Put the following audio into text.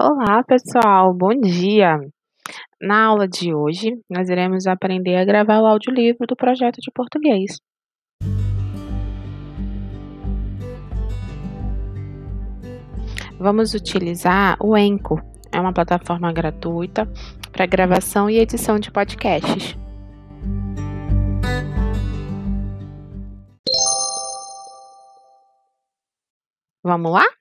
Olá, pessoal, bom dia! Na aula de hoje, nós iremos aprender a gravar o audiolivro do projeto de português. Vamos utilizar o Enco, é uma plataforma gratuita para gravação e edição de podcasts. Vamos lá?